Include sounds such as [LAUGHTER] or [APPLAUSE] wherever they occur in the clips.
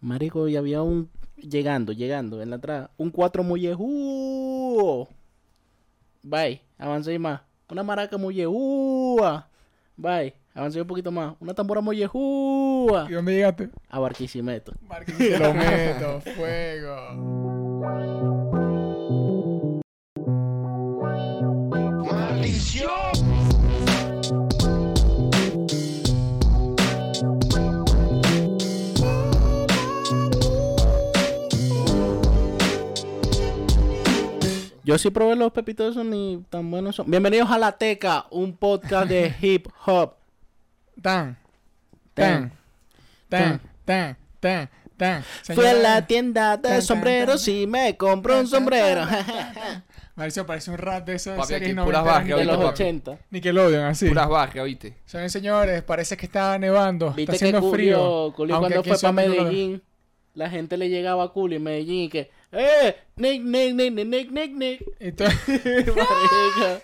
Marico, y había un. Llegando, llegando, en la entrada. Un cuatro mollejú. Bye, avancé más. Una maraca mollejúa. Bye, avancé un poquito más. Una tambora mollejúa. ¿Y dónde llegaste? A Barquisimeto. Barquisimeto, [LAUGHS] fuego. Yo sí probé los pepitos esos ni tan buenos son. Bienvenidos a La Teca, un podcast de [LAUGHS] hip hop. Tan, tan, tan, tan, tan, tan. Fui a la tienda Tan, de tan, sombreros tan. y me compré un sombrero. Mauricio parece un rap de esos Papi, series aquí puras noventeras barras, de ahorita, los papi. 80. Nickelodeon, así. Puras barras, ¿oíste? Señores, señores, parece que está nevando. Viste está que haciendo frío. Julio aunque cuando fue para Medellín, la gente le llegaba a Julio en Medellín y que, ¡eh! Nick, Nick, Nick, Nick, Nick, Nick, Nick. Y todo- [LAUGHS] Marica.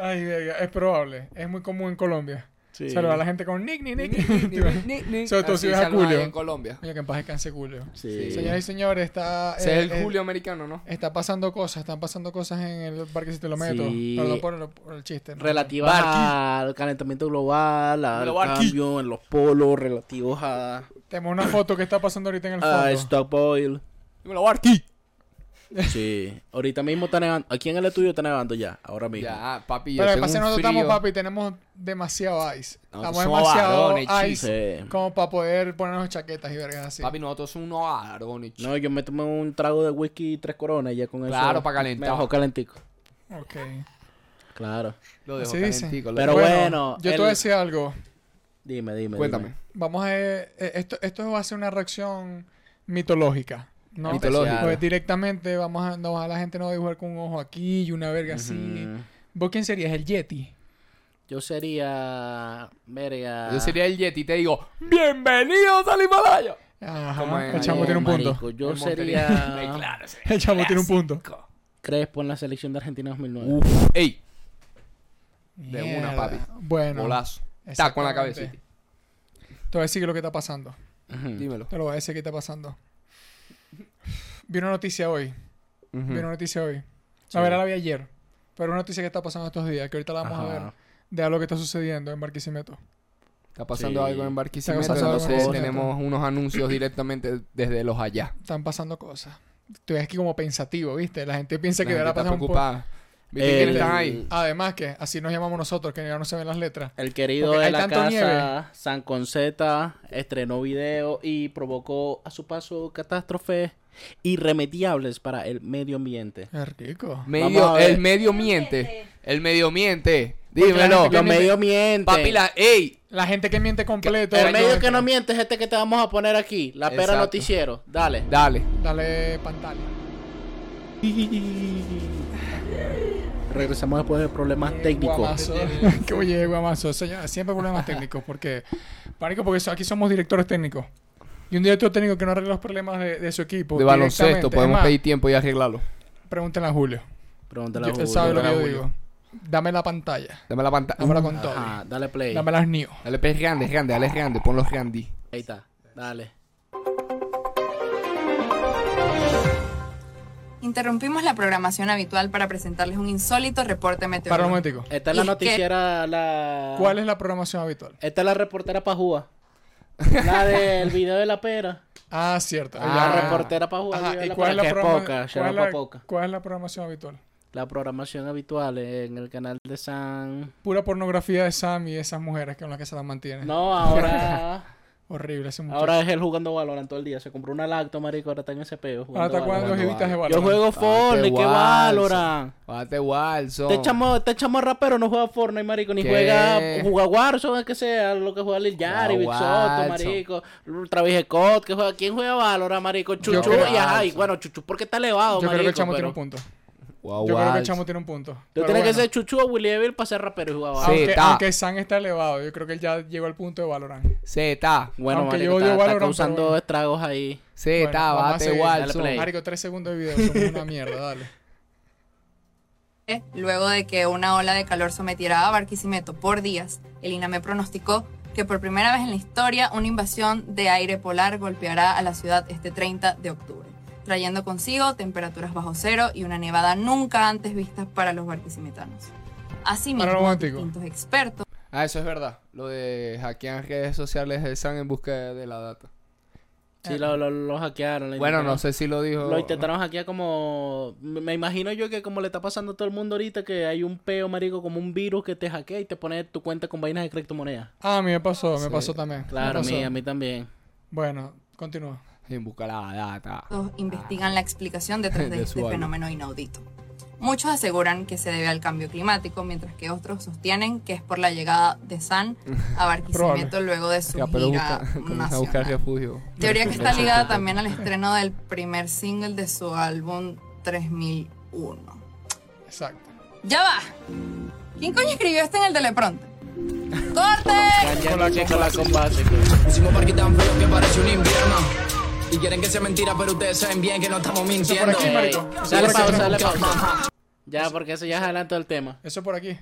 Ay, verga, es probable. Es muy común en Colombia. Sí. Saludar a la gente con Nick, Nick, Nick. Sobre [LAUGHS] Sobre todo si ves a Julio. en Colombia. Oye, que en paz descanse Julio. Sí. Señoras y señores, está... Ese eh, es el eh, Julio americano, ¿no? Está pasando cosas, están pasando cosas en el parque si te lo meto. Sí. Perdón por el, por el chiste. ¿no? Relativas Barqui. al calentamiento global, al Lo cambio en los polos, relativos a, Tenemos una foto que está pasando ahorita en el fondo. a stock oil. Dímelo, Barqui. Sí, ahorita mismo está nevando. Aquí en el estudio está nevando ya, ahora mismo. Ya, papi, yo Pero de tengo pase un nosotros estamos, papi, tenemos demasiado ice. Nosotros Estamos somos demasiado varones, ice Sí. como para poder ponernos chaquetas y vergas así. Papi, nosotros somos unos varones. No, yo me tomé un trago de whisky y tres coronas y ya con eso. Claro, pa' calentar. Me dejó calentico. Ok. Claro. Lo dejo Así dice. calentico. lo Pero bueno, yo te voy a decir algo. Dime, dime. Cuéntame. dime. Vamos a... eh, esto, esto va a ser una reacción mitológica. ¿No? Pues directamente vamos a, no, a la gente no va a dibujar con un ojo aquí y una verga así. ¿Vos quién serías? ¿El Yeti? Yo sería. Verga. Yo sería el Yeti y te digo, ¡Bienvenidos al Himalaya! El chamo tiene un punto. Marico, yo Montería. sería. [LAUGHS] Claro, El chamo tiene un punto. Crespo en la selección de Argentina 2009. Uf, ey, De una, papi. Bueno. bolazo. Taco en la cabecita. Te voy a decir lo que está pasando. Dímelo. Te lo voy a decir qué está pasando. Vi una noticia hoy. Ujú. Vi una noticia hoy. Sí. A ver, la vi ayer. Pero una noticia que está pasando estos días, que ahorita la vamos a ver, de algo que está sucediendo en Barquisimeto. Está pasando Sí. algo en Barquisimeto, entonces tenemos unos anuncios directamente desde los allá. Están pasando cosas. Estoy aquí como pensativo, ¿viste? La gente piensa que La deberá gente está pasar un poco. preocupada. ¿Viste El- están ahí? Además que así nos llamamos nosotros, que ya no se ven las letras. El querido Porque de la casa, nieve. San Conceta, estrenó video y provocó a su paso catástrofes irremediables para el medio ambiente. Qué rico. Medio, el medio miente. El medio miente. La Dímelo. Los miente- medios mienten. Papi, la, ey, La gente que miente completo. El medio que no miente es este que te vamos a poner aquí. La pera Exacto. noticiero. Dale. dale. Dale pantalla. [LAUGHS] Regresamos después de problemas técnicos. Guamazo. [LAUGHS] [LAUGHS] que oye, guamazo. Señora, siempre problemas técnicos. Porque, pánico, porque aquí somos directores técnicos. Y un director técnico que no arregla los problemas de, de su equipo. De baloncesto, podemos pedir tiempo y arreglarlo. Pregúntenle a Julio. Pregúntale a Yo- él Julio. sabe lo que yo a Julio. digo. Dame la pantalla. Dame la pantalla. Dámela con todo. Ajá, dale play. Dame las new. Dale, pez grande, grande, dale grande, ponlos grande. Ahí está. Dale. Interrumpimos la programación habitual para presentarles un insólito reporte Para un meteorológico. momentico. Esta es Y la que- noticiera, la... ¿Cuál es la programación habitual? Esta es la reportera pajúa. [LAUGHS] La del video de la pera. Ah, cierto. La Ah. reportera pajúa. Ajá, el video ¿y la cuál es la que es poca, cuál es la- pa' poca. cuál es la programación habitual? La programación habitual en el canal de San... Pura pornografía de Sam y esas mujeres con las que se las mantiene. No, ahora... [LAUGHS] Horrible ese muchacho. ahora es él jugando Valorant todo el día. Se compró una lacto, marico. Ahora está en ese peo. Ahora está jugando jevitas de Yo Valorant. Yo juego Fortnite, qué Walson. Valorant. Bate Walson. Este chamo, este chamo rapero no juega Fortnite, marico, ni ¿Qué? juega, juega Warzone, que sea, lo que juega Lil Yari, Big Soto, Warzone. marico, Travis Scott, que juega, ¿quién juega Valorant, marico? Chuchu, y ajá, y Warzone. bueno, Chuchu porque está elevado, Yo marico, creo que el chamo pero tiene un punto. Wow, Yo creo que el chamo tiene un punto. Tú tienes que bueno, ser Chuchu o Willy Evil para ser rapero y jugar Sí. Aunque, está. aunque Sam está elevado, yo creo que él ya llegó al punto de Valorant. Z. Bueno, aunque marico, yo está, está Valorant, causando pero bueno. estragos ahí. Z, Bueno, vamos a bate Walson. play. Marico, tres segundos de video, somos una mierda, dale. [LAUGHS] Luego de que una ola de calor sometiera a Barquisimeto por días, el INAME pronosticó que por primera vez en la historia una invasión de aire polar golpeará a la ciudad este 30 de octubre, trayendo consigo temperaturas bajo cero y una nevada nunca antes vista para los barquisimetanos. Asimismo, distintos expertos Ah, eso es verdad. Lo de hackear redes sociales San en busca de la data. Sí, lo, lo, lo hackearon. lo Bueno, no sé si lo dijo. Lo intentaron hackear como... Me imagino yo que como le está pasando a todo el mundo ahorita, que hay un peo, marico, como un virus que te hackea y te pone tu cuenta con vainas de criptomonedas. Ah, a mí me pasó, me Sí. pasó también. Claro, a me mí, pasó. a mí también. Bueno, continúa. En busca de la data. investigan la explicación detrás de, [LAUGHS] De este fenómeno inaudito. Muchos aseguran que se debe al cambio climático, mientras que otros sostienen que es por la llegada de San a [LAUGHS] Barquisimeto luego de su gira busca, comienza a buscar nacional. refugio. Teoría que está ligada también al estreno del primer single de su álbum 3001. Exacto. ¡Ya va! ¿Quién coño escribió este en el teleprompter? ¡Corte! Con la, con la con base, Pusimos parque tan frío que parece un invierno. Y quieren que sea mentira, pero ustedes saben bien que no estamos Eso por mintiendo. aquí, marico. Eso Dale por aquí. pausa, dale pausa. Ya, porque eso ya es adelanto del tema. Eso por aquí.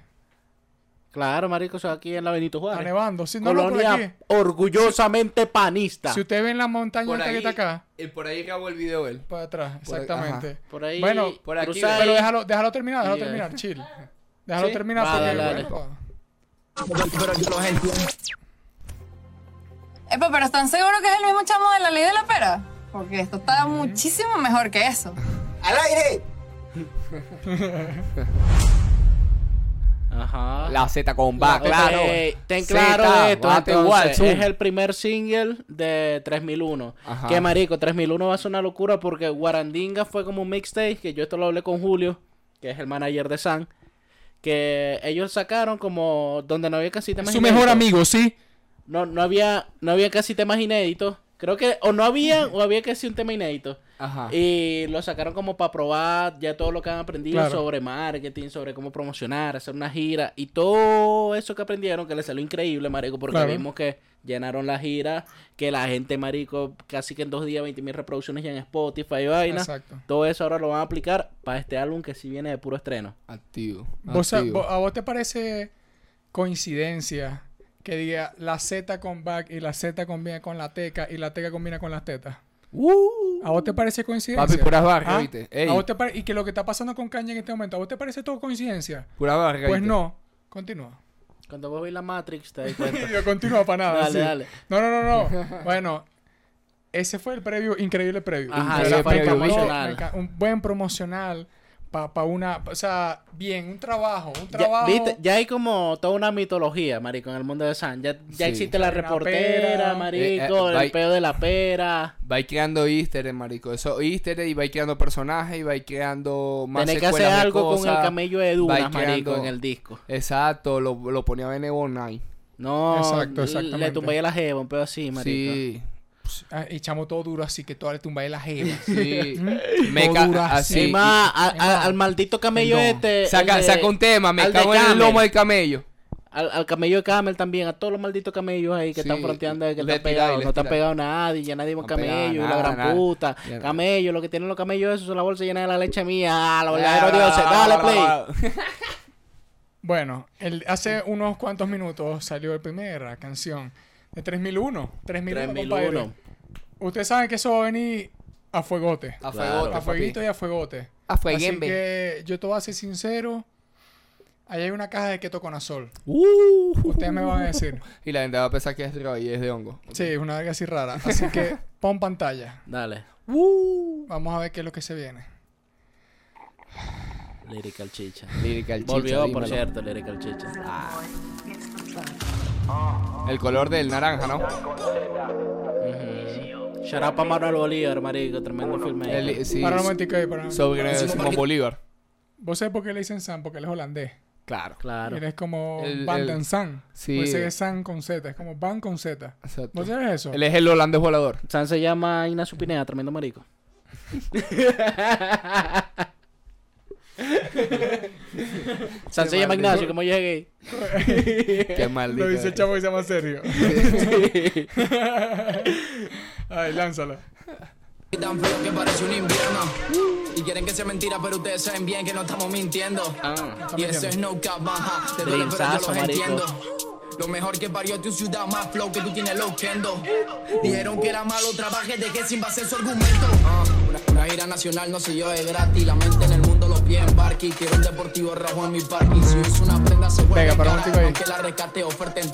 Claro, marico, eso aquí en la Benito Está Juárez. nevando. Sí, no, no, por aquí. Colonia orgullosamente panista. Si usted ve en la montaña esta que está acá, eh, por ahí grabó el video él. para atrás, exactamente. Por ahí, Bueno, por aquí, Pero déjalo, déjalo terminar, déjalo terminar, chill. Déjalo ¿Sí? terminar Va, porque... dale, dale. Pero yo los entiendo. Epa, pero ¿están seguros que es el mismo chamo de la ley de la pera? Porque esto está muchísimo mejor que eso. ¡Al aire! [LAUGHS] Ajá. La Z con va, Ok, claro. Ten claro de esto. entonces, igual, es el primer single de 3001. Ajá. Que marico, 3001 va a ser una locura porque Guarandinga fue como un mixtape. Que yo esto lo hablé con Julio, que es el manager de San. Que ellos sacaron como donde no había casi Su mejor amigo, ¿sí? No, no había, no había casi temas inéditos. Creo que o no había o había casi un tema inédito. Ajá. Y lo sacaron como para probar ya todo lo que han aprendido Claro. sobre marketing, sobre cómo promocionar, hacer una gira y todo eso que aprendieron que les salió increíble, marico, porque Claro. vimos que llenaron la gira, que la gente, marico, casi que en dos días 20 mil reproducciones ya en Spotify y vaina. Exacto. Todo eso ahora lo van a aplicar para este álbum que sí viene de puro estreno. Activo. ¿Vos- activo. vos- ¿A vos te parece coincidencia que diga la Z con back y la Z combina con la teca y la teca combina con las tetas? Uh. ¿A vos te parece coincidencia? Papi, puras barras, ¿Ah? ¿viste? Ey. ¿A vos te pare- Y que lo que está pasando con Kanye en este momento, ¿a vos te parece todo coincidencia? Pura barra, Pues ¿viste? no. Continúa. Cuando vos veis la Matrix te das cuenta. [LAUGHS] Yo continúa para nada. Dale, sí. dale. No, no, no, no. [LAUGHS] bueno, ese fue el previo, increíble previo. Ajá, enca- un buen promocional para una, o sea, bien, un trabajo, un Ya, trabajo. ¿viste? ya hay como toda una mitología, marico, en el mundo de San. Ya, ya Sí. existe la reportera, pera. marico, Eh, eh, el peo de la pera. Va creando easter eggs, marico. Eso easter eggs y va creando personajes y va creando más Tenés que hacer algo con el camello de Dunas, marico, creando- en el disco. Exacto, lo, lo ponía Benevo Night. No, Exacto, le exactamente. tumbé a la jeva, un pedo así, marico. Sí, Ah, y chamo todo duro así que toda le tumba de la jeva. sí. [LAUGHS] Todo Me duro así. así. Y más, a- a- al maldito camello perdón. este. Saca, de- saca un tema, me al de cago en el lomo del camello. Al, al camello de Camel también, a todos los malditos camellos ahí que Sí, están fronteando que están pegados. No están pegados nadie, ya nadie va No camello, y la gran nada. puta. Ya. Camello, lo que tienen los camellos esos son la bolsa llena de la leche mía. Ah, los verdaderos dioses. Dale, play. [LAUGHS] Bueno, el, hace unos cuantos minutos salió la primera canción de 3001. 3001, 3001. Ustedes saben que eso va a venir a fuegote. A Claro. fuegote, A fueguito papi. y a fuegote. A Así fueguembe. que yo te voy a ser sincero. Ahí hay una caja de ketoconazol. Uh. Ustedes me van a decir. [LAUGHS] Y la gente va a pensar que es droga y es de hongo. Sí, es una verga así rara. Así que pon pantalla. Dale. Vamos a ver qué es lo que se viene. Lyrical Chicha. Lyrical chicha, Volvió, por cierto, Lyrical Chicha. El color del naranja, ¿no? Ujú. Shout out pa' Manuel Bolívar, marico. Tremendo filme. El- sí, para ahí, sobre Bolívar. ¿Vos sabés por qué le dicen San? Porque él es holandés. Claro. Claro. Él es como El- Van den San. sí. Pues ese es San con Z. Es como Van con Z. Exacto. ¿Vos sabés eso? Él es el holandés volador. San se llama Ignacio Pineda, tremendo marico. [LAUGHS] San se llama Ignacio, como yo llegué. Qué maldito. Lo dice el chavo y se llama serio. [LAUGHS] [LAUGHS] Ay, lánzala. Tan frío que parece un invierno. Y quieren que sea mentira, pero ustedes saben bien que no estamos mintiendo. Ah. Y eso es no cap, baja. Te duele, pero yo los entiendo. Lo mejor que parió tu ciudad, más flow que tú tienes loquendo. Dijeron que era malo, trabajé, dejé sin base su argumento. Ah, una, una gira nacional no se yo es gratis. La mente en el mundo, los pies en barqui. Quiero un deportivo rojo en mi parking. Si uso una prenda, se vuelve Venga, para un ahí. Aunque la rescate, oferta en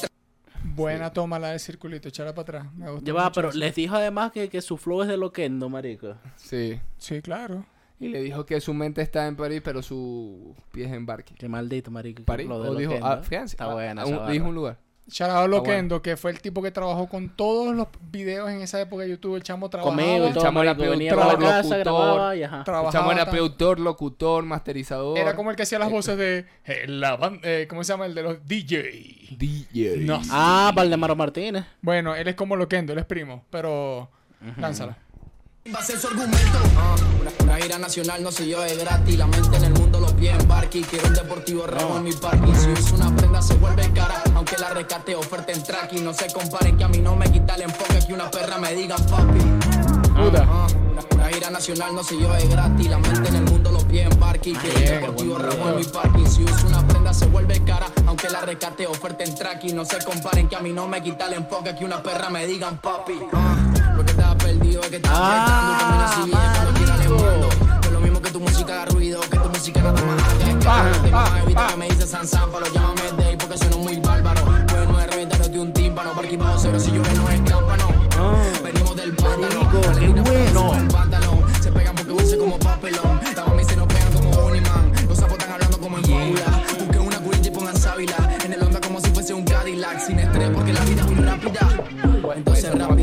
Buena toma la de circulito, echarla para atrás. Me gusta Ya va, pero eso. les dijo además que, que su flow es de loquendo, marico. Sí. Sí, claro. Y le dijo que su mente está en París, pero sus pies en Barque. Qué maldito, marico. París. flow de O dijo, ah, fíjense. Está ah, buena ah, un- dijo un lugar. Bueno. Loquendo, que fue el tipo que trabajó con todos los videos en esa época de YouTube. El chamo trabajaba. Conmigo El chamo era productor, la locutor, grababa y ajá. El chamo era productor, locutor, masterizador. Era como el que hacía las voces de eh, la ban- eh, ¿Cómo se llama? El de los DJ. DJ. No. Ah, Valdemaro Martínez. Bueno, él es como Loquendo, él es primo. Pero. Lánzala. Va a ser su argumento. Ah, una, gira nacional no se es gratis. La mente en el mundo, los pies en barqui. Quiero un deportivo rojo en mi parking. Si uso una prenda, se vuelve cara. Aunque la rescate, oferta en tracking. No se comparen que a mí no me quita el enfoque. Que una perra me diga papi. Puta. Ah, una, gira nacional no se es gratis. La mente en el mundo, los pies en barqui. Quiero un deportivo video. en mi parking. Si uso una prenda, se vuelve cara. Aunque la rescate, oferta en tracking. No se comparen que a mí no me quita el enfoque. Que una perra me digan papi. Ah, perdido es que estaba Ah, apretando. Camina así bien es lo mismo que tu música haga ruido, que tu música nada más haga escándalo. Tengo más evita que me dice San San, pero llámame Day porque sueno muy bárbaro. Pues no es reventándote un tímpano, parque bajo cero si llueve no es cámpano. Venimos del pantano, qué bueno. Se pegan porque dulce como papelón. Las se nos pegan como un imán. Los sapos están hablando como en fábula. Busquen una curita y pongan sábila. En el onda como si fuese un Cadillac. Sin estrés porque la vida es muy rápida. Entonces rápida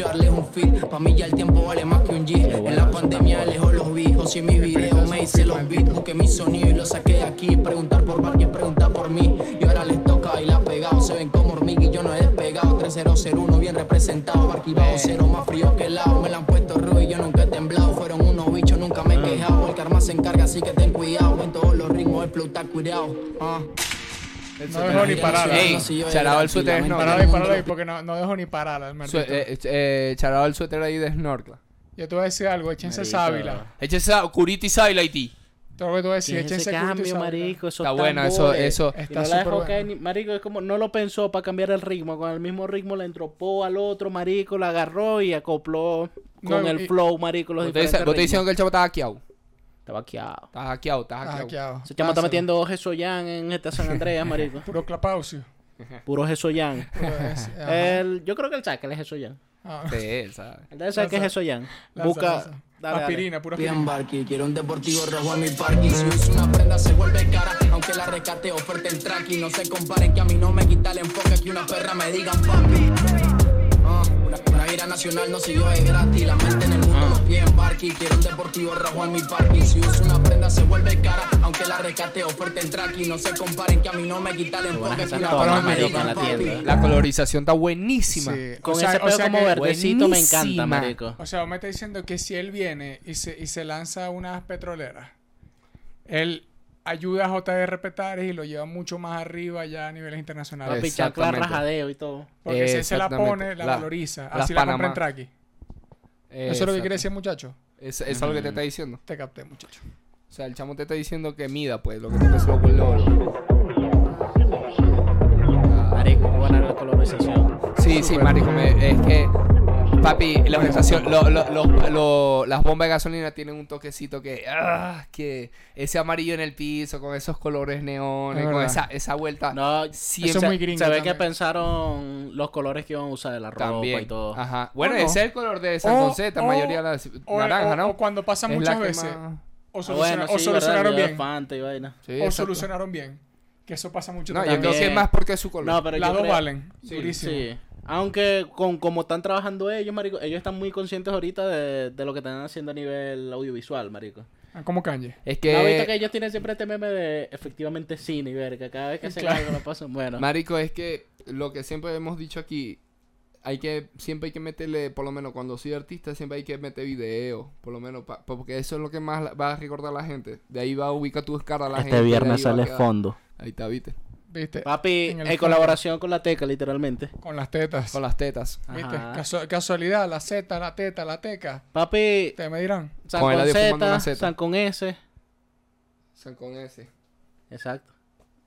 Darle un fit. Pa' mí ya el tiempo vale más que un G. En la pandemia lejos los vi. O si en mi video me hice los beats. Busqué mi sonido y lo saqué de aquí. Preguntar por Barque, preguntar por mí. Y ahora les toca bailar pegado. Se ven como hormiga y yo no he despegado. 3001 bien representado. Barque bajo cero más frío que el lado. Me la han puesto ruido y yo nunca he temblado. Fueron unos bichos, nunca me he quejado. El karma se encarga, así que ten cuidado. En todos los ritmos el cuidado. Ah. No dejó ni pararla. Ey, charado el suéter de Parala snorkel. ahí, ahí, porque no, no dejo ni Su- maldito. eh, eh, charado el suéter ahí de snorkel. Yo te voy a decir algo, échense sábila. Échese a Curita y Sábila y ti. Todo lo que te voy a decir, Sí, ese échense cambio, marico. Eso Está bueno, eso, eso. Está no la súper dejó caer ni- marico, es como no lo pensó para cambiar el ritmo. Con el mismo ritmo le entropó al otro, marico, la agarró y acopló con No, el y- flow, marico, los Vos te diciendo que el chavo está hackeado. Está vaqueado. Está hackeado, está hackeado. hackeado. Ese chamo está metiendo Jesoyan en esta San [LAUGHS] Andreas, marico. Puro clapausio. Puro Jesoyan. [LAUGHS] [LAUGHS] El, yo creo que él sabe que él es Jesoyan. Ah, Sí, él sabe. Él debe saber que es. Jesoyan. Busca. Dale, dale. Aspirina, pura Bien aspirina. barqui, quiero un deportivo rojo en mi parking. Si uso una prenda se vuelve cara, aunque la rescate oferta en tracking. No se comparen que a mí no me quita el enfoque que una perra me digan papi. Una, gira nacional no yo es gratis. La mente en el mundo, los pies en barqui. Quiero un deportivo rojo en mi parking. Si uso una prenda se vuelve cara, aunque la rescate oferta en tracking. No se comparen que a mí no me quita el enfoque la colorización está buenísima. Sí. Con O sea- ese o pelo sea como verdecito me encanta, marico. O sea, me está diciendo que si él viene y se, y se lanza unas petroleras, él ayuda a JR Petares y lo lleva mucho más arriba ya a niveles internacionales. Papi, chancla, rajadeo y todo. Porque si él se la pone, la, La- valoriza. Así la compra en. Traki. Eso es lo que quiere decir, muchacho. Es- Eso es lo que te está diciendo. Te capté, muchacho. O sea, el chamo te está diciendo que mida, pues, lo que te empezó con lo. Marico, buena la colorización. Sí, sí, marico, me- es que. Papi, la orientación, lo- lo- lo- lo- las bombas de gasolina tienen un toquecito que. ah, que ese amarillo en el piso, con esos colores neones, Es con esa, esa vuelta. No, siempre- Eso es muy gringo se ve también. que pensaron los colores que iban a usar de la ropa También. y todo. Ajá. Bueno, no. ese es el color de San José, la mayoría la O, naranja, ¿no? o cuando pasa Es muchas veces. más- O, Ah, o sí, solucionaron bien. Fanta y vaina. Sí, o exacto. solucionaron bien. Que eso pasa mucho No, yo también. creo que es más porque es su color. No, pero Las yo dos creo- valen. Sí, Durísimo. Sí. Aunque con como están trabajando ellos, marico, ellos están muy conscientes ahorita de, de lo que están haciendo a nivel audiovisual, marico. Ah, Como Kanye. Es ¿No has visto que, que ellos tienen siempre este meme de efectivamente cine y verga? Cada vez que hacen Claro. algo lo pasan bueno. marico, es que lo que siempre hemos dicho aquí, hay que, siempre hay que meterle, por lo menos cuando soy artista, siempre hay que meter video, por lo menos, pa- porque eso es lo que más va a recordar a la gente. De ahí va a ubicar tu cara a la gente. este viernes sale fondo. Ahí está, viste. ¿Viste? Papi, En colaboración con la Teca, literalmente. Con las tetas. Con las tetas. ¿Viste? Casu- casualidad, la Z, la teta, la teca. Papi, Ustedes me dirán. San Con con Z. San con S. San con ese. Exacto.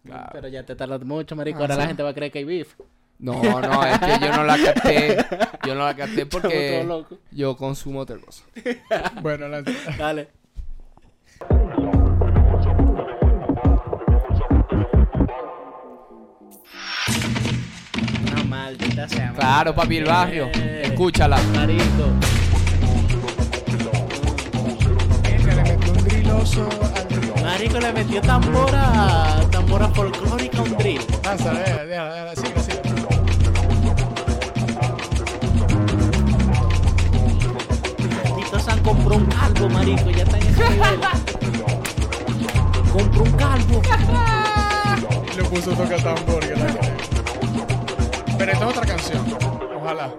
Claro. Pero ya te tardas mucho, marico. Ah, Ahora la gente va a creer que hay beef. No, no, es que yo no la capté. Yo no la capté [LAUGHS] porque yo consumo otra cosa. Bueno, la- Dale. Maldita sea. marico. Claro, papi, el barrio. Eh, Escúchala. Marico. Verga, le metió un driloso al drill. Marico le metió tambora, tambora folclórica a un drill. Lanza, déjala, déjala, déjala, sigue, sigue. Tito San compró un calvo, marico, ya está en ese nivel. compró un calvo. [LAUGHS] Le puso toca tambor, que la. Pero esta es otra canción. Ojalá.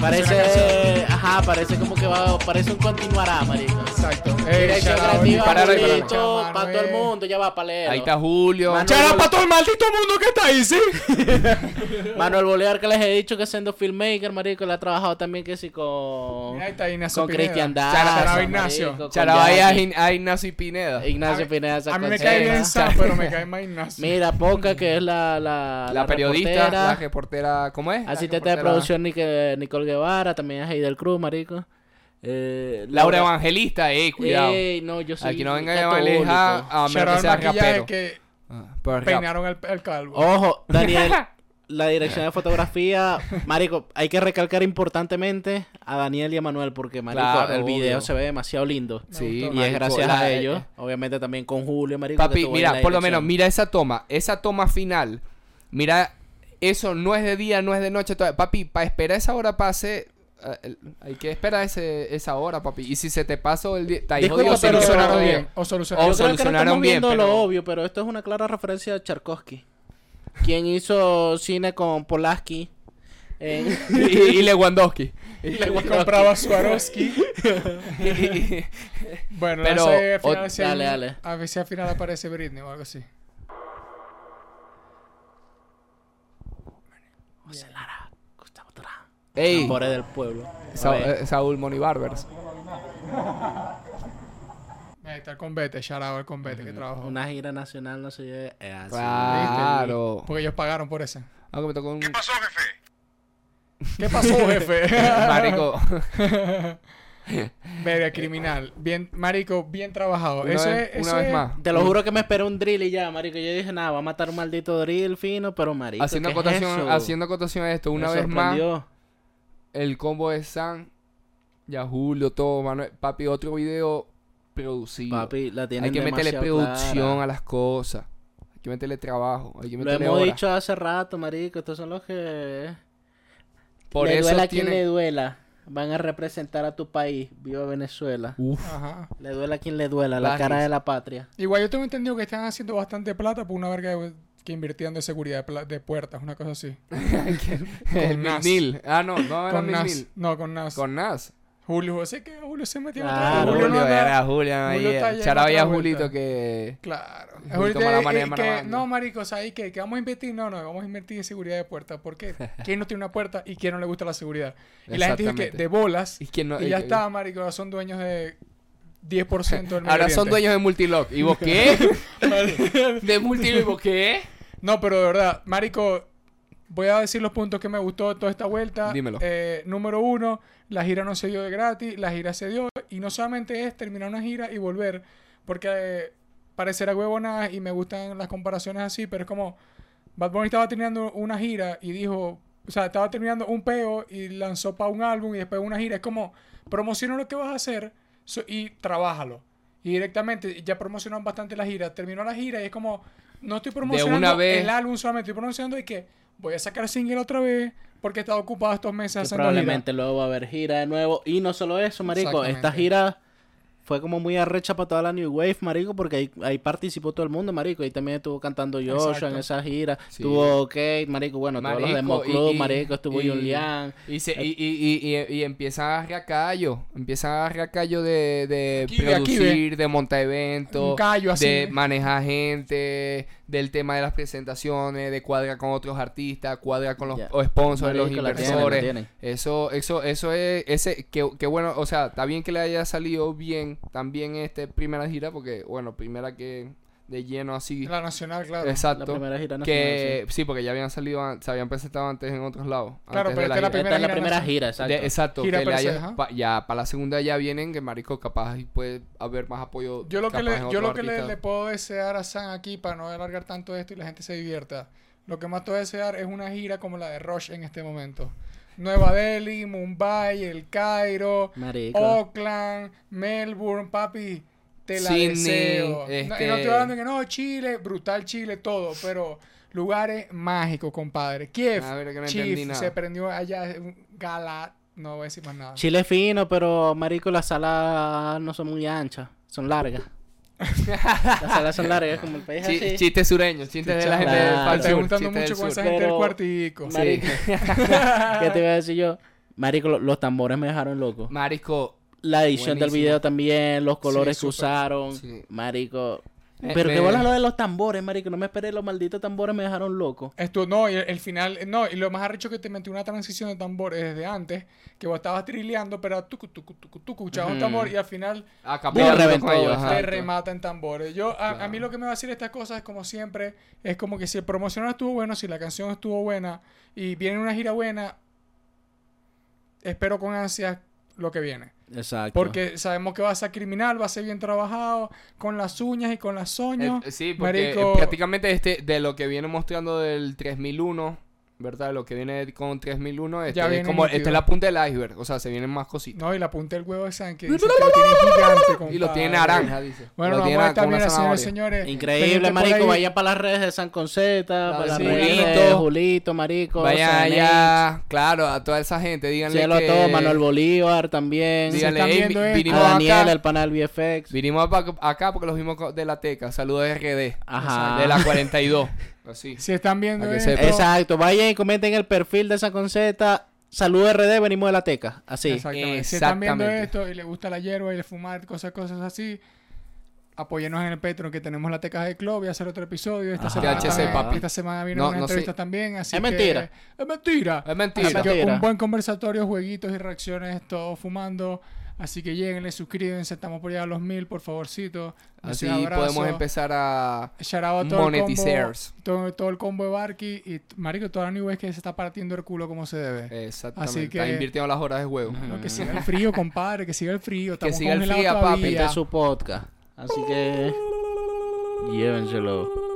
Parece, parece como que va, parece un continuará, marico. Exacto. Dirección creativa. Julito, para todo el mundo, ya va, palero. Ahí está Julio. Out para todo el maldito mundo que está ahí, ¿sí? [LAUGHS] Manuel Bolívar, que les he dicho que siendo filmmaker, marico, le ha trabajado también que sí con, ahí está Ignacio con. Cristian Shout out Daza, a Ignacio. Charabaya a Ignacio Pineda. Ignacio A mí- Pineda A mí me cae bien Sam, [LAUGHS] pero me cae más Ignacio. Mira, Poca, que es la, la, La periodista, reportera, la reportera, ¿cómo es? Asistente de producción Nicole Guevara, también es Heidel Cruz, marico. Eh, Laura Evangelista, ey, cuidado. Ey, no, yo soy Aquí no venga a a, a menos que sea rapero. que Ah, peinaron el, el calvo. Ojo, [LAUGHS] Daniel, la [LAUGHS] dirección de fotografía, marico, hay que recalcar importantemente a Daniel y a Manuel porque, marico, Claro, el video obvio. se ve demasiado lindo. Me Sí, gustó. Y es gracias la- a ellos, eh, obviamente también con Julio, marico. Papi, mira, por lo menos, mira esa toma. Esa toma final. Mira, eso no es de día, no es de noche. todavía. Papi, para esperar esa hora pase. El- hay que esperar ese, esa hora, papi. Y si se te pasó el día. Disculpa, pero- solucionaron solucionaron bien. O O solucionaron Yo creo que no solucionaron estamos bien, viendo pero- lo obvio, pero esto es una clara referencia a Tchaikovsky, quien hizo cine con Polaski. en- [LAUGHS] y, y Lewandowski. y le Y guardó- compraba [LAUGHS] Swarovski. Bueno, Pero, no sé al final si hay dale, dale. A ver si al final aparece Britney o algo así. José Lara, Gustavo Durán. Ey, Tambores del pueblo. Sa- eh, Saúl Moni Barbers. Ahí está el Convete, shout out al Convete que trabajó. Una gira nacional no se lleve es así. Claro. Porque ellos pagaron por ese. Aunque me tocó un. ¿Qué pasó, jefe? [LAUGHS] Marico. [LAUGHS] Verga, criminal. Bien, marico, bien trabajado. Una eso vez, es, una eso vez es- más. Te lo juro que me esperé un drill y ya, marico. Yo dije, nada, va a matar un maldito drill fino, pero marico, Haciendo ¿qué es acotación, eso? haciendo acotación a esto, una Me vez más, sorprendió. El combo de San, ya Julio, todo, Manuel, papi, otro video producido. Papi, la tienen hay que meterle producción clara. a las cosas. Hay que meterle trabajo. Hay que Lo hemos horas. dicho hace rato, marico. Estos son los que... Por le eso duela a quien tiene... le duela. Van a representar a tu país. Viva Venezuela. Uf. Ajá. Le duela a quien le duela. La cara de la patria. Igual yo tengo entendido que están haciendo bastante plata por una verga de- que invirtieron de seguridad de, puertas, una cosa así. [LAUGHS] el Nas. Nil. Ah, no, no era con Mil Nas. Mil. No, con Nas. Con Nas. Julio, sé que Julio se metió en Claro, otra- Julio, no anda- era Julio ahí. Julio en Charabaya otra Julito que... Claro. Julito eh, que, Malamania. no, maricos, ahí que, que vamos a invertir. No, no, vamos a invertir en seguridad de puertas. ¿Por qué? [LAUGHS] ¿Quién no tiene una puerta y quién no le gusta la seguridad? Y la gente dice que de bolas. Y que no- y y ya que- está, marico. Ahora son dueños de 10% del Ahora son dueños de Multilock. ¿Y vos qué? [LAUGHS] de Multilock, ¿y vos qué? No, pero de verdad, Marico, voy a decir los puntos que me gustó de toda esta vuelta. Dímelo. Eh, número uno, la gira no se dio de gratis, la gira se dio. Y no solamente es terminar una gira y volver, porque eh, parecerá huevona y me gustan las comparaciones así, pero es como Bad Bunny estaba terminando una gira y dijo, o sea, estaba terminando un peo y lanzó para un álbum y después una gira. Es como, promociona lo que vas a hacer so- y trabájalo. Y directamente, ya promocionaron bastante la gira. Terminó la gira y es como, no estoy promocionando una vez. el álbum solamente, estoy promocionando de que voy a sacar single otra vez porque he estado ocupado estos meses Que haciendo probablemente luego va a haber gira de nuevo. Y no solo eso, marico. Esta gira fue como muy arrecha para toda la New Wave, marico, porque ahí, ahí participó todo el mundo, marico. Ahí también estuvo cantando Joshua Exacto. en esa gira. Sí. Estuvo Kate, marico, bueno, todos los de Marico, Mo Club, y- marico. Estuvo y- Julián. Y, se, y, y, y, y, y empiezan a agarrar callo. Empiezan a agarrar callo de, de Aquí ve, aquí producir, de montar eventos, Un callo así. de manejar gente, del tema de las presentaciones, de cuadrar con otros artistas, cuadrar con los Ya. o sponsors, los inversores. Eso, eso, eso es, ese, que, que bueno, o sea, está bien que le haya salido bien también este primera gira, porque bueno, primera que de lleno así. La nacional, claro. Exacto. La primera gira nacional, que sí. porque ya habían salido, se habían presentado antes en otros lados. Claro, antes pero esta es la gira. primera Esta es la gira primera nacional. gira, exacto. De- exacto, Gira que le per se, haya- ajá. pa- ya para la segunda ya vienen que marico capaz y puede haber más apoyo. Yo lo que, le, yo lo que le, puedo desear a San aquí para no alargar tanto esto y la gente se divierta. Lo que más te voy a desear es una gira como la de Rush en este momento. Nueva Delhi, Mumbai, El Cairo, Marico. Oakland, Melbourne, papi, te la Sydney, deseo. No- este- Y no estoy hablando de que no, Chile, brutal Chile, todo, pero lugares mágicos, compadre. Kiev, A ver, que no Chief, entendí nada. se prendió allá, un gala, no voy a decir más nada. Chile es fino, pero marico, las salas no son muy anchas, son largas. [LAUGHS] las salas son largas, como el país Chi- así. Chistes sureños, chistes de la gente Claro. del Pal estoy Sur, juntando mucho del con sur. esa gente del Pero- cuartico. Sí. Marico. ¿Qué te iba a [LAUGHS] decir yo? Marico, lo- los tambores me dejaron loco. Marico, La edición del video también, los colores Sí, que usaron. Sí. Marico. Eh, Pero me- qué bolas lo de los tambores, marico. No me esperé, los malditos tambores me dejaron loco. Esto, no, y el, el final, no, y lo más arrecho que te metí una transición de tambores desde antes, que vos estabas trileando, pero tú, tú, tú, tú, tú escuchabas un tambor y al final exacto. te ajá. remata en tambores. Yo, a, a mí lo que me va a decir estas cosas es como siempre, es como que si el promocional estuvo bueno, si la canción estuvo buena y viene una gira buena, espero con ansias lo que viene. Exacto. Porque sabemos que va a ser criminal, va a ser bien trabajado, con las uñas y con las soños. Eh, sí, porque Marico- eh, prácticamente este, de lo que viene mostrando del 3001, ¿verdad? Lo que viene con 3001, este Ya es como, esta es la punta del iceberg, o sea, se vienen más cositas. No, y la punta del huevo de San que dice que lo tiene gigante, y lo tiene naranja, dice. Bueno, lo nos vamos a estar señores. Increíble, marico. ahí. Vayan para las redes de San Conceta, para las sí, redes Julito. de Julito, marico. Vayan CNH, allá, claro, a toda esa gente, díganle Cielo a que... todo, Manuel Bolívar también. Díganle, están "Ey, viendo vi- esto". a vinimos Daniel, acá, el panel VFX. vinimos acá porque los vimos de la Teca, saludos de RD, Ajá. de la 42, [LAUGHS] así. Si están viendo que esto. Exacto. Vayan y comenten el perfil de San Conceta. Salud RD, venimos de la Teca. Así. Exactamente. Si están viendo Exactamente. esto y les gusta la hierba y el fumar, cosas, cosas así, apóyenos en el Patreon que tenemos la teca de club y hacer otro episodio. Esta Ajá. semana, THC, también- papi. esta semana viene No, una no sé. entrevista también. Así Es que- mentira. Es mentira. Es mentira. Así que mentira. un buen conversatorio, jueguitos y reacciones, todo fumando. Así que lléguenle, suscríbanse, estamos por llegar a los mil, por favorcito. Así podemos empezar a a todo el combo, todo, todo el combo de Barky y marico, toda la New Wave que se está partiendo el culo como se debe. Exactamente. Así Está que- invirtiendo las horas de juego. No, que siga el frío, compadre, que siga el frío. Estamos siga el frío, papi. Este es su podcast. Así que. [LAUGHS] Llévenselo.